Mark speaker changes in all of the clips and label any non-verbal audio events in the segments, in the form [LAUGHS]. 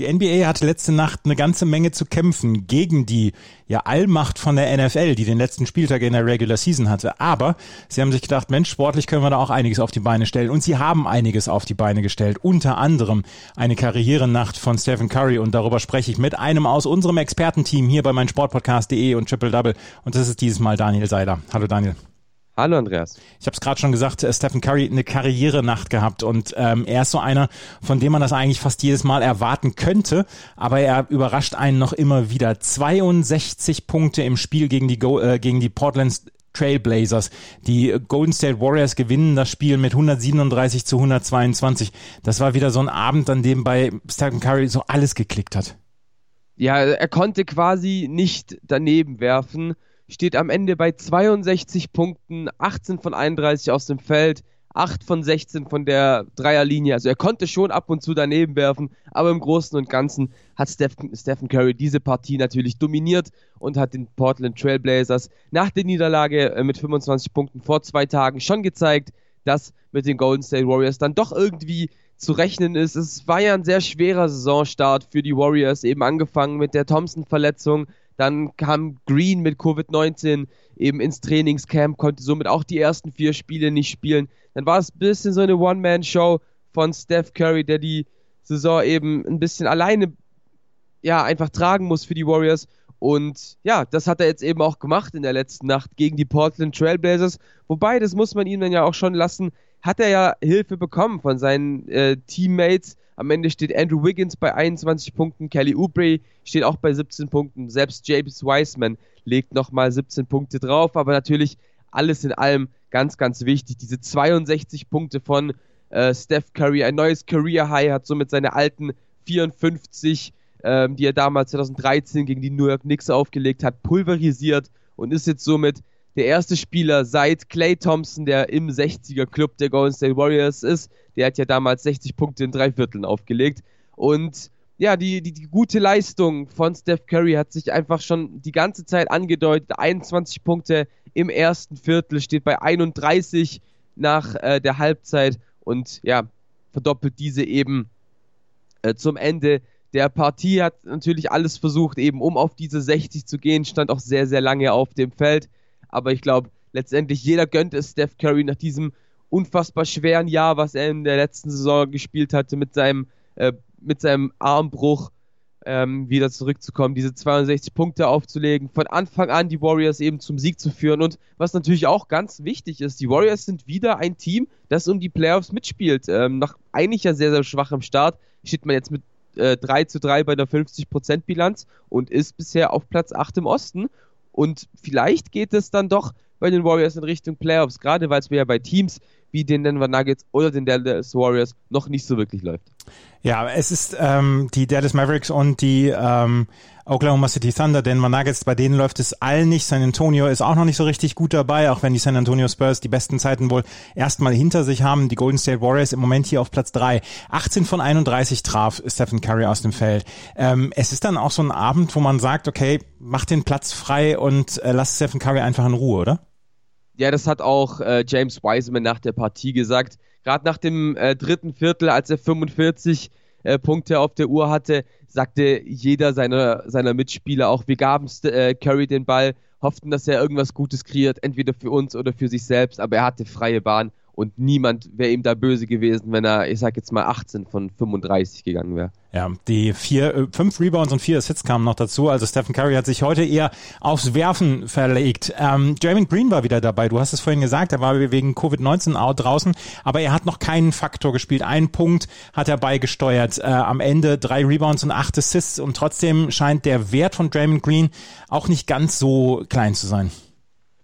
Speaker 1: Die NBA hatte letzte Nacht eine ganze Menge zu kämpfen gegen die ja, Allmacht von der NFL, die den letzten Spieltag in der Regular Season hatte. Aber sie haben sich gedacht, Mensch, sportlich können wir da auch einiges auf die Beine stellen. Und sie haben einiges auf die Beine gestellt. Unter anderem eine Karrierenacht von Stephen Curry. Und darüber spreche ich mit einem aus unserem Expertenteam hier bei meinsportpodcast.de und Triple Double. Und das ist dieses Mal Daniel Seiler. Hallo Daniel.
Speaker 2: Hallo Andreas.
Speaker 1: Ich habe es gerade schon gesagt, äh, Stephen Curry eine Karrierenacht gehabt und ähm, er ist so einer, von dem man das eigentlich fast jedes Mal erwarten könnte, aber er überrascht einen noch immer wieder. 62 Punkte im Spiel gegen die, Go äh, gegen die Portland Trailblazers. Die Golden State Warriors gewinnen das Spiel mit 137 zu 122. Das war wieder so ein Abend, an dem bei Stephen Curry so alles geklickt hat.
Speaker 2: Ja, er konnte quasi nicht daneben werfen steht am Ende bei 62 Punkten, 18 von 31 aus dem Feld, 8 von 16 von der Dreierlinie. Also er konnte schon ab und zu daneben werfen, aber im Großen und Ganzen hat Stephen, Curry diese Partie natürlich dominiert und hat den Portland Trailblazers nach der Niederlage äh, mit 25 Punkten vor zwei Tagen schon gezeigt, dass mit den Golden State Warriors dann doch irgendwie zu rechnen ist. Es war ja ein sehr schwerer Saisonstart für die Warriors, eben angefangen mit der Thompson-Verletzung, dann kam Green mit Covid-19 eben ins Trainingscamp, konnte somit auch die ersten vier Spiele nicht spielen. Dann war es ein bisschen so eine One-Man-Show von Steph Curry, der die Saison eben ein bisschen alleine ja, einfach tragen muss für die Warriors. Und ja, das hat er jetzt eben auch gemacht in der letzten Nacht gegen die Portland Trailblazers. Wobei, das muss man ihm dann ja auch schon lassen, hat er ja Hilfe bekommen von seinen äh, Teammates. Am Ende steht Andrew Wiggins bei 21 Punkten, Kelly Oubre steht auch bei 17 Punkten, selbst James Wiseman legt nochmal 17 Punkte drauf, aber natürlich alles in allem ganz, ganz wichtig. Diese 62 Punkte von äh, Steph Curry, ein neues Career High, hat somit seine alten 54, ähm, die er damals 2013 gegen die New York Knicks aufgelegt hat, pulverisiert und ist jetzt somit der erste Spieler seit Clay Thompson, der im 60er Club der Golden State Warriors ist. Der hat ja damals 60 Punkte in drei Vierteln aufgelegt. Und ja, die, die, die gute Leistung von Steph Curry hat sich einfach schon die ganze Zeit angedeutet. 21 Punkte im ersten Viertel, steht bei 31 nach äh, der Halbzeit und ja, verdoppelt diese eben äh, zum Ende der Partie. Hat natürlich alles versucht, eben um auf diese 60 zu gehen, stand auch sehr, sehr lange auf dem Feld aber ich glaube, letztendlich jeder gönnt es Steph Curry nach diesem unfassbar schweren Jahr, was er in der letzten Saison gespielt hatte, mit seinem, äh, mit seinem Armbruch ähm, wieder zurückzukommen, diese 62 Punkte aufzulegen, von Anfang an die Warriors eben zum Sieg zu führen. Und was natürlich auch ganz wichtig ist, die Warriors sind wieder ein Team, das um die Playoffs mitspielt. Ähm, nach eigentlich ja sehr, sehr schwachem Start steht man jetzt mit äh, 3 zu 3 bei der 50% Bilanz und ist bisher auf Platz 8 im Osten und vielleicht geht es dann doch bei den Warriors in Richtung Playoffs, gerade weil es mir ja bei Teams wie den Denver Nuggets oder den Dallas Warriors noch nicht so wirklich läuft.
Speaker 1: Ja, es ist ähm, die Dallas Mavericks und die ähm, Oklahoma City Thunder, Denver Nuggets, bei denen läuft es allen nicht. San Antonio ist auch noch nicht so richtig gut dabei, auch wenn die San Antonio Spurs die besten Zeiten wohl erstmal hinter sich haben. Die Golden State Warriors im Moment hier auf Platz drei. 18 von 31 traf Stephen Curry aus dem Feld. Ähm, es ist dann auch so ein Abend, wo man sagt, okay, mach den Platz frei und äh, lass Stephen Curry einfach in Ruhe, oder?
Speaker 2: Ja, das hat auch äh, James Wiseman nach der Partie gesagt. Gerade nach dem äh, dritten Viertel, als er 45 äh, Punkte auf der Uhr hatte, sagte jeder seiner, seiner Mitspieler auch, wir gaben äh, Curry den Ball, hofften, dass er irgendwas Gutes kreiert, entweder für uns oder für sich selbst, aber er hatte freie Bahn und niemand wäre ihm da böse gewesen, wenn er, ich sag jetzt mal, 18 von 35 gegangen wäre.
Speaker 1: Ja, die vier, äh, fünf Rebounds und vier Assists kamen noch dazu. Also Stephen Curry hat sich heute eher aufs Werfen verlegt. Ähm, Jeremy Green war wieder dabei. Du hast es vorhin gesagt, er war wegen Covid-19 out draußen, aber er hat noch keinen Faktor gespielt. Einen Punkt hat er beigesteuert. Äh, am Ende drei Rebounds und acht Assists und trotzdem scheint der Wert von Draymond Green auch nicht ganz so klein zu sein.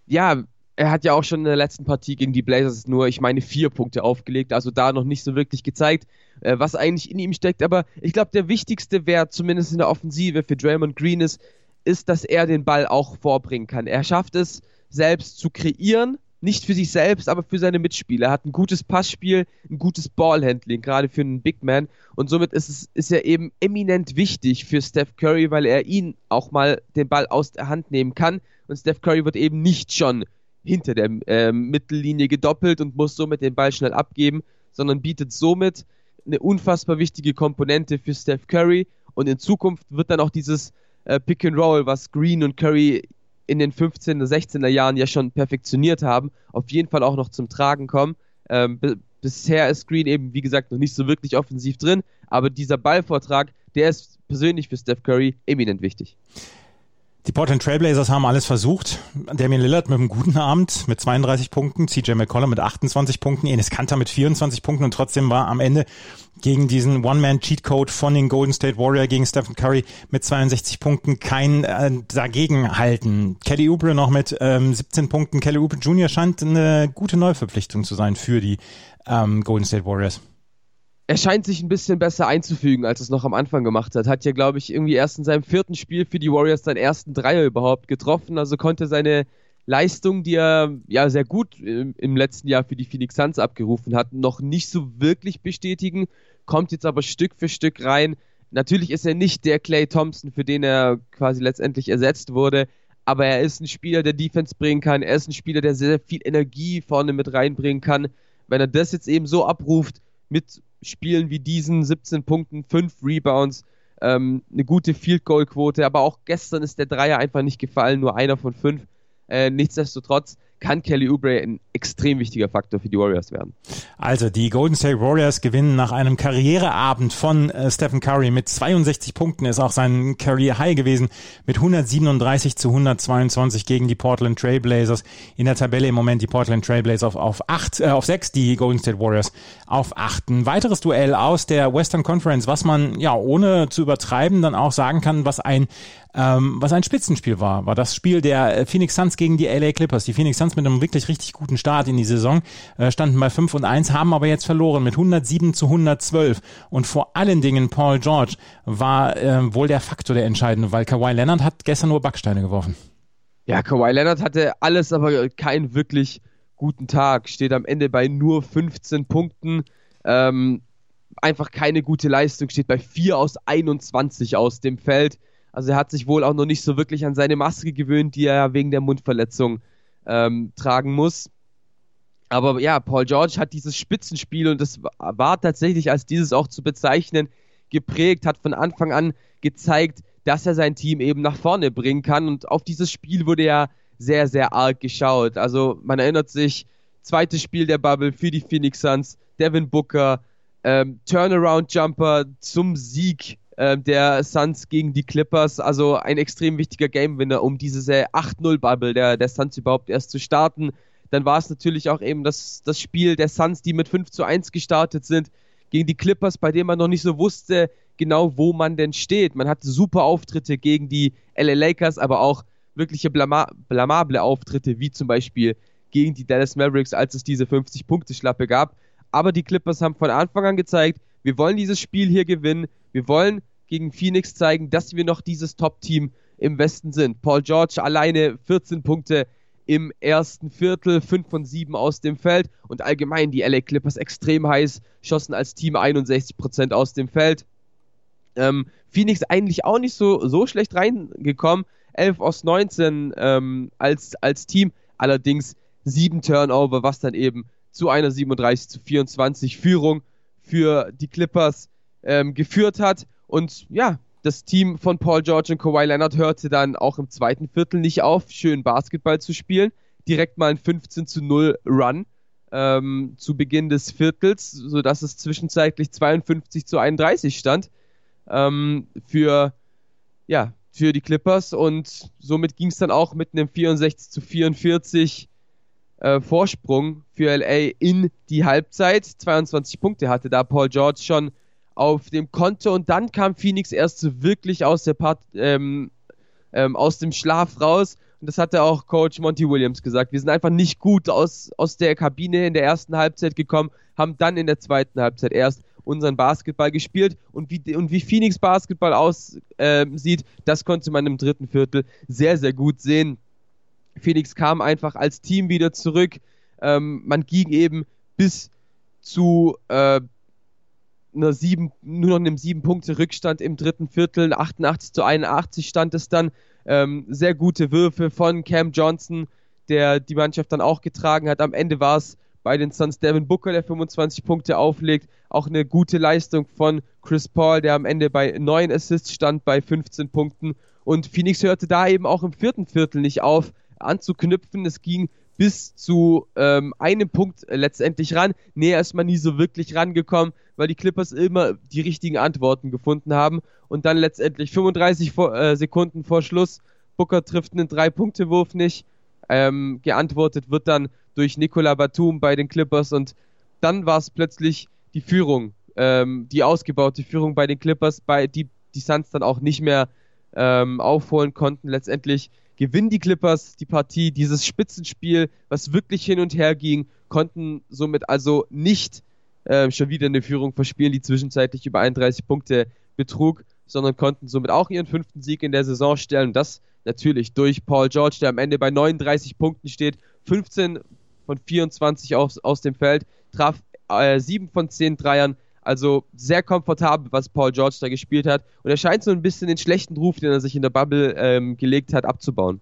Speaker 2: Ja, er hat ja auch schon in der letzten Partie gegen die Blazers nur, ich meine, vier Punkte aufgelegt, also da noch nicht so wirklich gezeigt, äh, was eigentlich in ihm steckt. Aber ich glaube, der wichtigste Wert, zumindest in der Offensive für Draymond Green ist, ist, dass er den Ball auch vorbringen kann. Er schafft es, selbst zu kreieren, nicht für sich selbst, aber für seine Mitspieler. Er hat ein gutes Passspiel, ein gutes Ballhandling, gerade für einen Big Man. Und somit ist, es, ist er eben eminent wichtig für Steph Curry, weil er ihn auch mal den Ball aus der Hand nehmen kann. Und Steph Curry wird eben nicht schon hinter der äh, Mittellinie gedoppelt und muss somit den Ball schnell abgeben, sondern bietet somit eine unfassbar wichtige Komponente für Steph Curry und in Zukunft wird dann auch dieses äh, Pick and Roll, was Green und Curry in den 15er, 16er Jahren ja schon perfektioniert haben, auf jeden Fall auch noch zum Tragen kommen. Ähm, bisher ist Green eben, wie gesagt, noch nicht so wirklich offensiv drin, aber dieser Ballvortrag, der ist persönlich für Steph Curry eminent wichtig.
Speaker 1: Die Portland Trailblazers haben alles versucht. Damian Lillard mit einem guten Abend mit 32 Punkten, CJ McCollum mit 28 Punkten, Enes Kanter mit 24 Punkten und trotzdem war am Ende gegen diesen One-Man-Cheat-Code von den Golden State Warrior gegen Stephen Curry mit 62 Punkten kein äh, dagegenhalten. Kelly Oubre noch mit ähm, 17 Punkten. Kelly Oubre Jr. scheint eine gute Neuverpflichtung zu sein für die ähm, Golden State Warriors
Speaker 2: er scheint sich ein bisschen besser einzufügen, als es noch am Anfang gemacht hat. Hat ja, glaube ich, irgendwie erst in seinem vierten Spiel für die Warriors seinen ersten Dreier überhaupt getroffen. Also konnte seine Leistung, die er ja sehr gut im, im letzten Jahr für die Phoenix Suns abgerufen hat, noch nicht so wirklich bestätigen. Kommt jetzt aber Stück für Stück rein. Natürlich ist er nicht der Clay Thompson, für den er quasi letztendlich ersetzt wurde. Aber er ist ein Spieler, der Defense bringen kann. Er ist ein Spieler, der sehr viel Energie vorne mit reinbringen kann. Wenn er das jetzt eben so abruft, mit Spielen wie diesen, 17 Punkten, 5 Rebounds, ähm, eine gute Field Goal Quote, aber auch gestern ist der Dreier einfach nicht gefallen, nur einer von fünf. Äh, nichtsdestotrotz kann Kelly Oubre ein extrem wichtiger Faktor für die Warriors werden.
Speaker 1: Also die Golden State Warriors gewinnen nach einem Karriereabend von äh, Stephen Curry mit 62 Punkten, ist auch sein Career High gewesen, mit 137 zu 122 gegen die Portland Trail Blazers. In der Tabelle im Moment die Portland Trail Blazers auf, auf, acht, äh, auf sechs, die Golden State Warriors auf acht. Ein weiteres Duell aus der Western Conference, was man ja ohne zu übertreiben dann auch sagen kann, was ein ähm, was ein Spitzenspiel war, war das Spiel der äh, Phoenix Suns gegen die LA Clippers. Die Phoenix Suns mit einem wirklich richtig guten Start in die Saison äh, standen bei 5 und 1, haben aber jetzt verloren mit 107 zu 112. Und vor allen Dingen Paul George war äh, wohl der Faktor der entscheidende, weil Kawhi Leonard hat gestern nur Backsteine geworfen.
Speaker 2: Ja, Kawhi Leonard hatte alles, aber keinen wirklich guten Tag. Steht am Ende bei nur 15 Punkten. Ähm, einfach keine gute Leistung, steht bei 4 aus 21 aus dem Feld. Also er hat sich wohl auch noch nicht so wirklich an seine Maske gewöhnt, die er wegen der Mundverletzung ähm, tragen muss. Aber ja, Paul George hat dieses Spitzenspiel und das war tatsächlich als dieses auch zu bezeichnen geprägt, hat von Anfang an gezeigt, dass er sein Team eben nach vorne bringen kann und auf dieses Spiel wurde ja sehr, sehr arg geschaut. Also man erinnert sich, zweites Spiel der Bubble für die Phoenix Suns, Devin Booker, ähm, Turnaround Jumper zum Sieg äh, der Suns gegen die Clippers. Also ein extrem wichtiger Game-Winner, um diese 8-0-Bubble der, der Suns überhaupt erst zu starten. Dann war es natürlich auch eben das, das Spiel der Suns, die mit 5 zu 1 gestartet sind, gegen die Clippers, bei dem man noch nicht so wusste, genau wo man denn steht. Man hatte super Auftritte gegen die LA Lakers, aber auch wirkliche blama blamable Auftritte, wie zum Beispiel gegen die Dallas Mavericks, als es diese 50-Punkte-Schlappe gab. Aber die Clippers haben von Anfang an gezeigt, wir wollen dieses Spiel hier gewinnen. Wir wollen gegen Phoenix zeigen, dass wir noch dieses Top-Team im Westen sind. Paul George alleine 14 Punkte im ersten Viertel, 5 von 7 aus dem Feld und allgemein die LA Clippers extrem heiß, schossen als Team 61% aus dem Feld. Ähm, Phoenix eigentlich auch nicht so, so schlecht reingekommen, 11 aus 19 ähm, als, als Team, allerdings 7 Turnover, was dann eben zu einer 37 zu 24 Führung für die Clippers ähm, geführt hat. Und ja, das Team von Paul George und Kawhi Leonard hörte dann auch im zweiten Viertel nicht auf, schön Basketball zu spielen. Direkt mal ein 15 zu 0 Run ähm, zu Beginn des Viertels, sodass es zwischenzeitlich 52 zu 31 stand ähm, für, ja, für die Clippers. Und somit ging es dann auch mit einem 64 zu 44 äh, Vorsprung für LA in die Halbzeit. 22 Punkte hatte da Paul George schon auf dem Konto und dann kam Phoenix erst so wirklich aus der Part, ähm, ähm, aus dem Schlaf raus. Und das hatte auch Coach Monty Williams gesagt. Wir sind einfach nicht gut aus, aus der Kabine in der ersten Halbzeit gekommen, haben dann in der zweiten Halbzeit erst unseren Basketball gespielt und wie, und wie Phoenix Basketball aussieht, äh, das konnte man im dritten Viertel sehr, sehr gut sehen. Phoenix kam einfach als Team wieder zurück. Ähm, man ging eben bis zu äh, einer sieben, nur noch einem sieben Punkte Rückstand im dritten Viertel, 88 zu 81 stand es dann. Ähm, sehr gute Würfe von Cam Johnson, der die Mannschaft dann auch getragen hat. Am Ende war es bei den Suns Devin Booker, der 25 Punkte auflegt. Auch eine gute Leistung von Chris Paul, der am Ende bei 9 Assists stand, bei 15 Punkten. Und Phoenix hörte da eben auch im vierten Viertel nicht auf anzuknüpfen. Es ging bis zu ähm, einem Punkt letztendlich ran. Näher ist man nie so wirklich rangekommen, weil die Clippers immer die richtigen Antworten gefunden haben. Und dann letztendlich 35 vor, äh, Sekunden vor Schluss, Booker trifft einen Drei-Punkte-Wurf nicht. Ähm, geantwortet wird dann durch Nicola Batum bei den Clippers und dann war es plötzlich die Führung, ähm, die ausgebaute Führung bei den Clippers, bei die die Suns dann auch nicht mehr ähm, aufholen konnten. Letztendlich gewinnen die Clippers die Partie. Dieses Spitzenspiel, was wirklich hin und her ging, konnten somit also nicht äh, schon wieder eine Führung verspielen, die zwischenzeitlich über 31 Punkte betrug, sondern konnten somit auch ihren fünften Sieg in der Saison stellen. Das natürlich durch Paul George, der am Ende bei 39 Punkten steht, 15 von 24 aus, aus dem Feld, traf äh, 7 von 10 Dreiern, also sehr komfortabel, was Paul George da gespielt hat. Und er scheint so ein bisschen den schlechten Ruf, den er sich in der Bubble ähm, gelegt hat, abzubauen.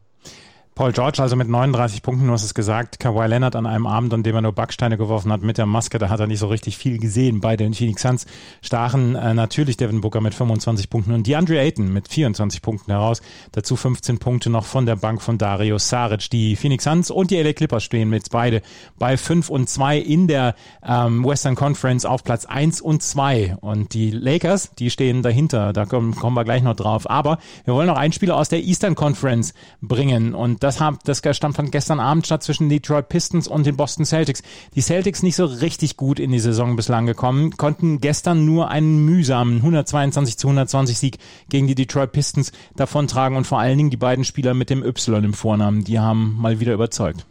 Speaker 1: Paul George also mit 39 Punkten, du hast es gesagt, Kawhi Leonard an einem Abend, an dem er nur Backsteine geworfen hat mit der Maske, da hat er nicht so richtig viel gesehen. Bei den Phoenix Suns stachen äh, natürlich Devin Booker mit 25 Punkten und DeAndre Ayton mit 24 Punkten heraus. Dazu 15 Punkte noch von der Bank von Dario Saric. Die Phoenix Suns und die LA Clippers stehen mit beide bei 5 und 2 in der ähm, Western Conference auf Platz 1 und 2. Und die Lakers, die stehen dahinter, da kommen, kommen wir gleich noch drauf. Aber wir wollen noch einen Spieler aus der Eastern Conference bringen und das, haben, das stand von gestern Abend statt zwischen Detroit Pistons und den Boston Celtics. Die Celtics nicht so richtig gut in die Saison bislang gekommen, konnten gestern nur einen mühsamen 122 zu 120 Sieg gegen die Detroit Pistons davontragen und vor allen Dingen die beiden Spieler mit dem Y im Vornamen, die haben mal wieder überzeugt.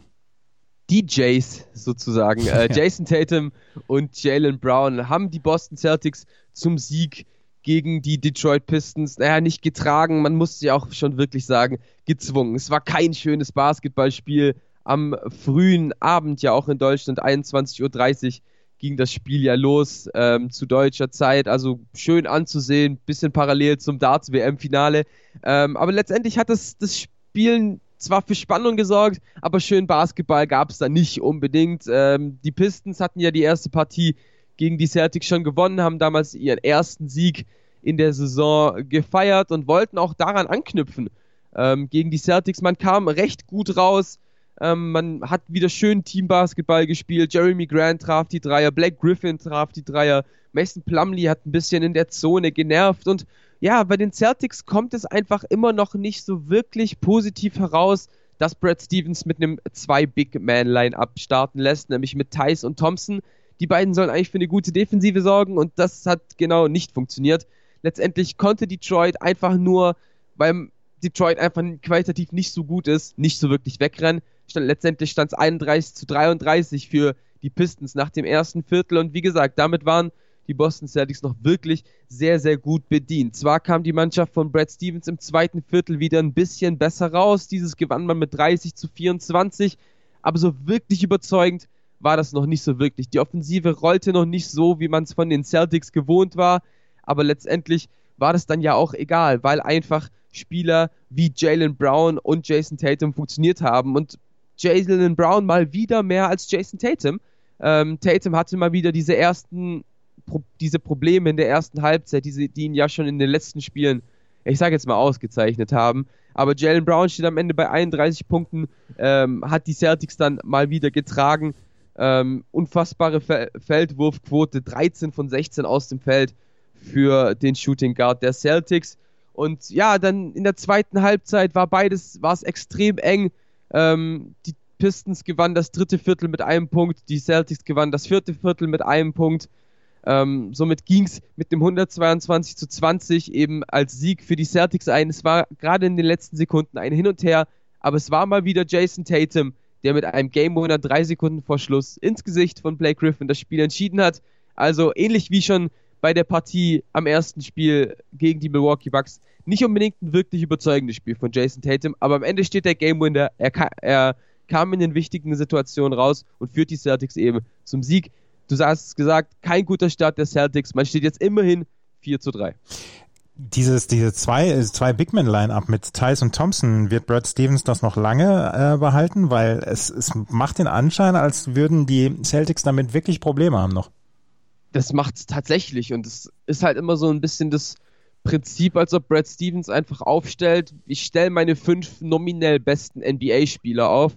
Speaker 2: DJs sozusagen, äh, [LAUGHS] Jason Tatum und Jalen Brown haben die Boston Celtics zum Sieg gegen die Detroit Pistons, naja, nicht getragen, man muss ja auch schon wirklich sagen, gezwungen. Es war kein schönes Basketballspiel. Am frühen Abend, ja auch in Deutschland, 21.30 Uhr, ging das Spiel ja los ähm, zu deutscher Zeit. Also schön anzusehen, bisschen parallel zum Darts-WM-Finale. Ähm, aber letztendlich hat das, das Spielen zwar für Spannung gesorgt, aber schön Basketball gab es da nicht unbedingt. Ähm, die Pistons hatten ja die erste Partie gegen die Celtics schon gewonnen, haben damals ihren ersten Sieg in der Saison gefeiert und wollten auch daran anknüpfen. Ähm, gegen die Celtics, man kam recht gut raus, ähm, man hat wieder schön Teambasketball gespielt, Jeremy Grant traf die Dreier, Black Griffin traf die Dreier, Mason Plumley hat ein bisschen in der Zone genervt und ja, bei den Celtics kommt es einfach immer noch nicht so wirklich positiv heraus, dass Brad Stevens mit einem zwei Big Man Line-Up starten lässt, nämlich mit Tice und Thompson. Die beiden sollen eigentlich für eine gute Defensive sorgen und das hat genau nicht funktioniert. Letztendlich konnte Detroit einfach nur, weil Detroit einfach qualitativ nicht so gut ist, nicht so wirklich wegrennen. Stand, letztendlich stand es 31 zu 33 für die Pistons nach dem ersten Viertel und wie gesagt, damit waren die Boston Celtics noch wirklich sehr, sehr gut bedient. Zwar kam die Mannschaft von Brad Stevens im zweiten Viertel wieder ein bisschen besser raus, dieses gewann man mit 30 zu 24, aber so wirklich überzeugend war das noch nicht so wirklich. Die Offensive rollte noch nicht so, wie man es von den Celtics gewohnt war, aber letztendlich war das dann ja auch egal, weil einfach Spieler wie Jalen Brown und Jason Tatum funktioniert haben und Jalen Brown mal wieder mehr als Jason Tatum. Ähm, Tatum hatte mal wieder diese ersten, Pro diese Probleme in der ersten Halbzeit, diese, die ihn ja schon in den letzten Spielen, ich sage jetzt mal ausgezeichnet haben. Aber Jalen Brown steht am Ende bei 31 Punkten, ähm, hat die Celtics dann mal wieder getragen. Ähm, unfassbare Fe Feldwurfquote, 13 von 16 aus dem Feld für den Shooting Guard der Celtics. Und ja, dann in der zweiten Halbzeit war beides, war es extrem eng. Ähm, die Pistons gewannen das dritte Viertel mit einem Punkt, die Celtics gewannen das vierte Viertel mit einem Punkt. Ähm, somit ging es mit dem 122 zu 20 eben als Sieg für die Celtics ein. Es war gerade in den letzten Sekunden ein Hin und Her, aber es war mal wieder Jason Tatum, der mit einem Game Winner drei Sekunden vor Schluss ins Gesicht von Blake Griffin das Spiel entschieden hat. Also ähnlich wie schon bei der Partie am ersten Spiel gegen die Milwaukee Bucks. Nicht unbedingt ein wirklich überzeugendes Spiel von Jason Tatum, aber am Ende steht der Game Winner. Er, er kam in den wichtigen Situationen raus und führt die Celtics eben zum Sieg. Du hast gesagt, kein guter Start der Celtics. Man steht jetzt immerhin 4 zu 3.
Speaker 1: dieses, diese zwei, zwei Big Man Line-Up mit Tice und Thompson, wird Brad Stevens das noch lange äh, behalten? Weil es, es macht den Anschein, als würden die Celtics damit wirklich Probleme haben noch.
Speaker 2: Das macht tatsächlich und es ist halt immer so ein bisschen das Prinzip, als ob Brad Stevens einfach aufstellt, ich stelle meine fünf nominell besten NBA-Spieler auf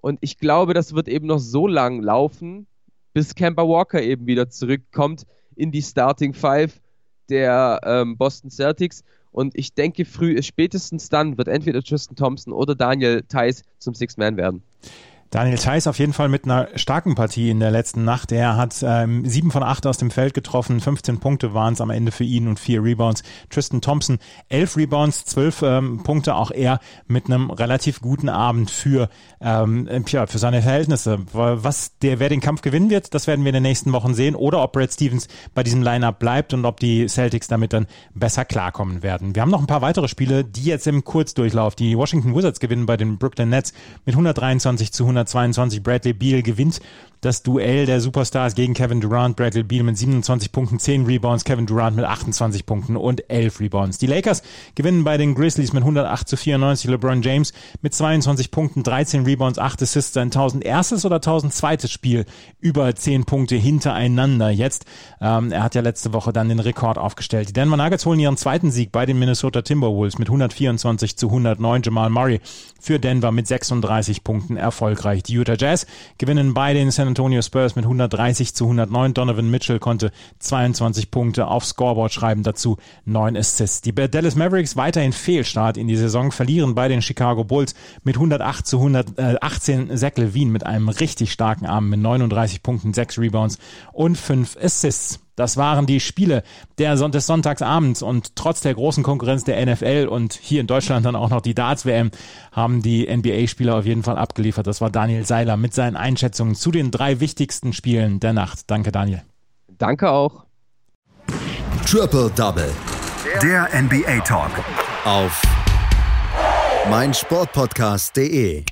Speaker 2: und ich glaube, das wird eben noch so lang laufen, bis Kemba Walker eben wieder zurückkommt in die Starting Five der ähm, Boston Celtics. Und ich denke, früh, spätestens dann wird entweder Tristan Thompson oder Daniel Theiss zum Six Man werden.
Speaker 1: Daniel Theiss auf jeden Fall mit einer starken Partie in der letzten Nacht. Er hat ähm, sieben von acht aus dem Feld getroffen, 15 Punkte waren es am Ende für ihn und vier Rebounds. Tristan Thompson elf Rebounds, zwölf ähm, Punkte, auch er mit einem relativ guten Abend für ähm, ja, für seine Verhältnisse. Was der wer den Kampf gewinnen wird, das werden wir in den nächsten Wochen sehen oder ob Brad Stevens bei diesem Lineup bleibt und ob die Celtics damit dann besser klarkommen werden. Wir haben noch ein paar weitere Spiele, die jetzt im Kurzdurchlauf. Die Washington Wizards gewinnen bei den Brooklyn Nets mit 123 zu 100 122. Bradley Beal gewinnt das Duell der Superstars gegen Kevin Durant. Bradley Beal mit 27 Punkten, 10 Rebounds, Kevin Durant mit 28 Punkten und 11 Rebounds. Die Lakers gewinnen bei den Grizzlies mit 108 zu 94. LeBron James mit 22 Punkten, 13 Rebounds, 8 Assists, sein 1000 erstes oder 1000 zweites Spiel über 10 Punkte hintereinander jetzt. Ähm, er hat ja letzte Woche dann den Rekord aufgestellt. Die Denver Nuggets holen ihren zweiten Sieg bei den Minnesota Timberwolves mit 124 zu 109. Jamal Murray für Denver mit 36 Punkten erfolgreich. Die Utah Jazz gewinnen bei den San Antonio Spurs mit 130 zu 109. Donovan Mitchell konnte 22 Punkte aufs Scoreboard schreiben, dazu 9 Assists. Die Dallas Mavericks weiterhin Fehlstart in die Saison, verlieren bei den Chicago Bulls mit 108 zu 118. Zach Levine mit einem richtig starken Abend mit 39 Punkten, 6 Rebounds und 5 Assists. Das waren die Spiele der Son des Sonntagsabends und trotz der großen Konkurrenz der NFL und hier in Deutschland dann auch noch die Darts-WM haben die NBA-Spieler auf jeden Fall abgeliefert. Das war Daniel Seiler mit seinen Einschätzungen zu den drei wichtigsten Spielen der Nacht. Danke, Daniel.
Speaker 2: Danke auch.
Speaker 3: Triple Double.
Speaker 4: Der NBA Talk.
Speaker 3: Auf meinsportpodcast.de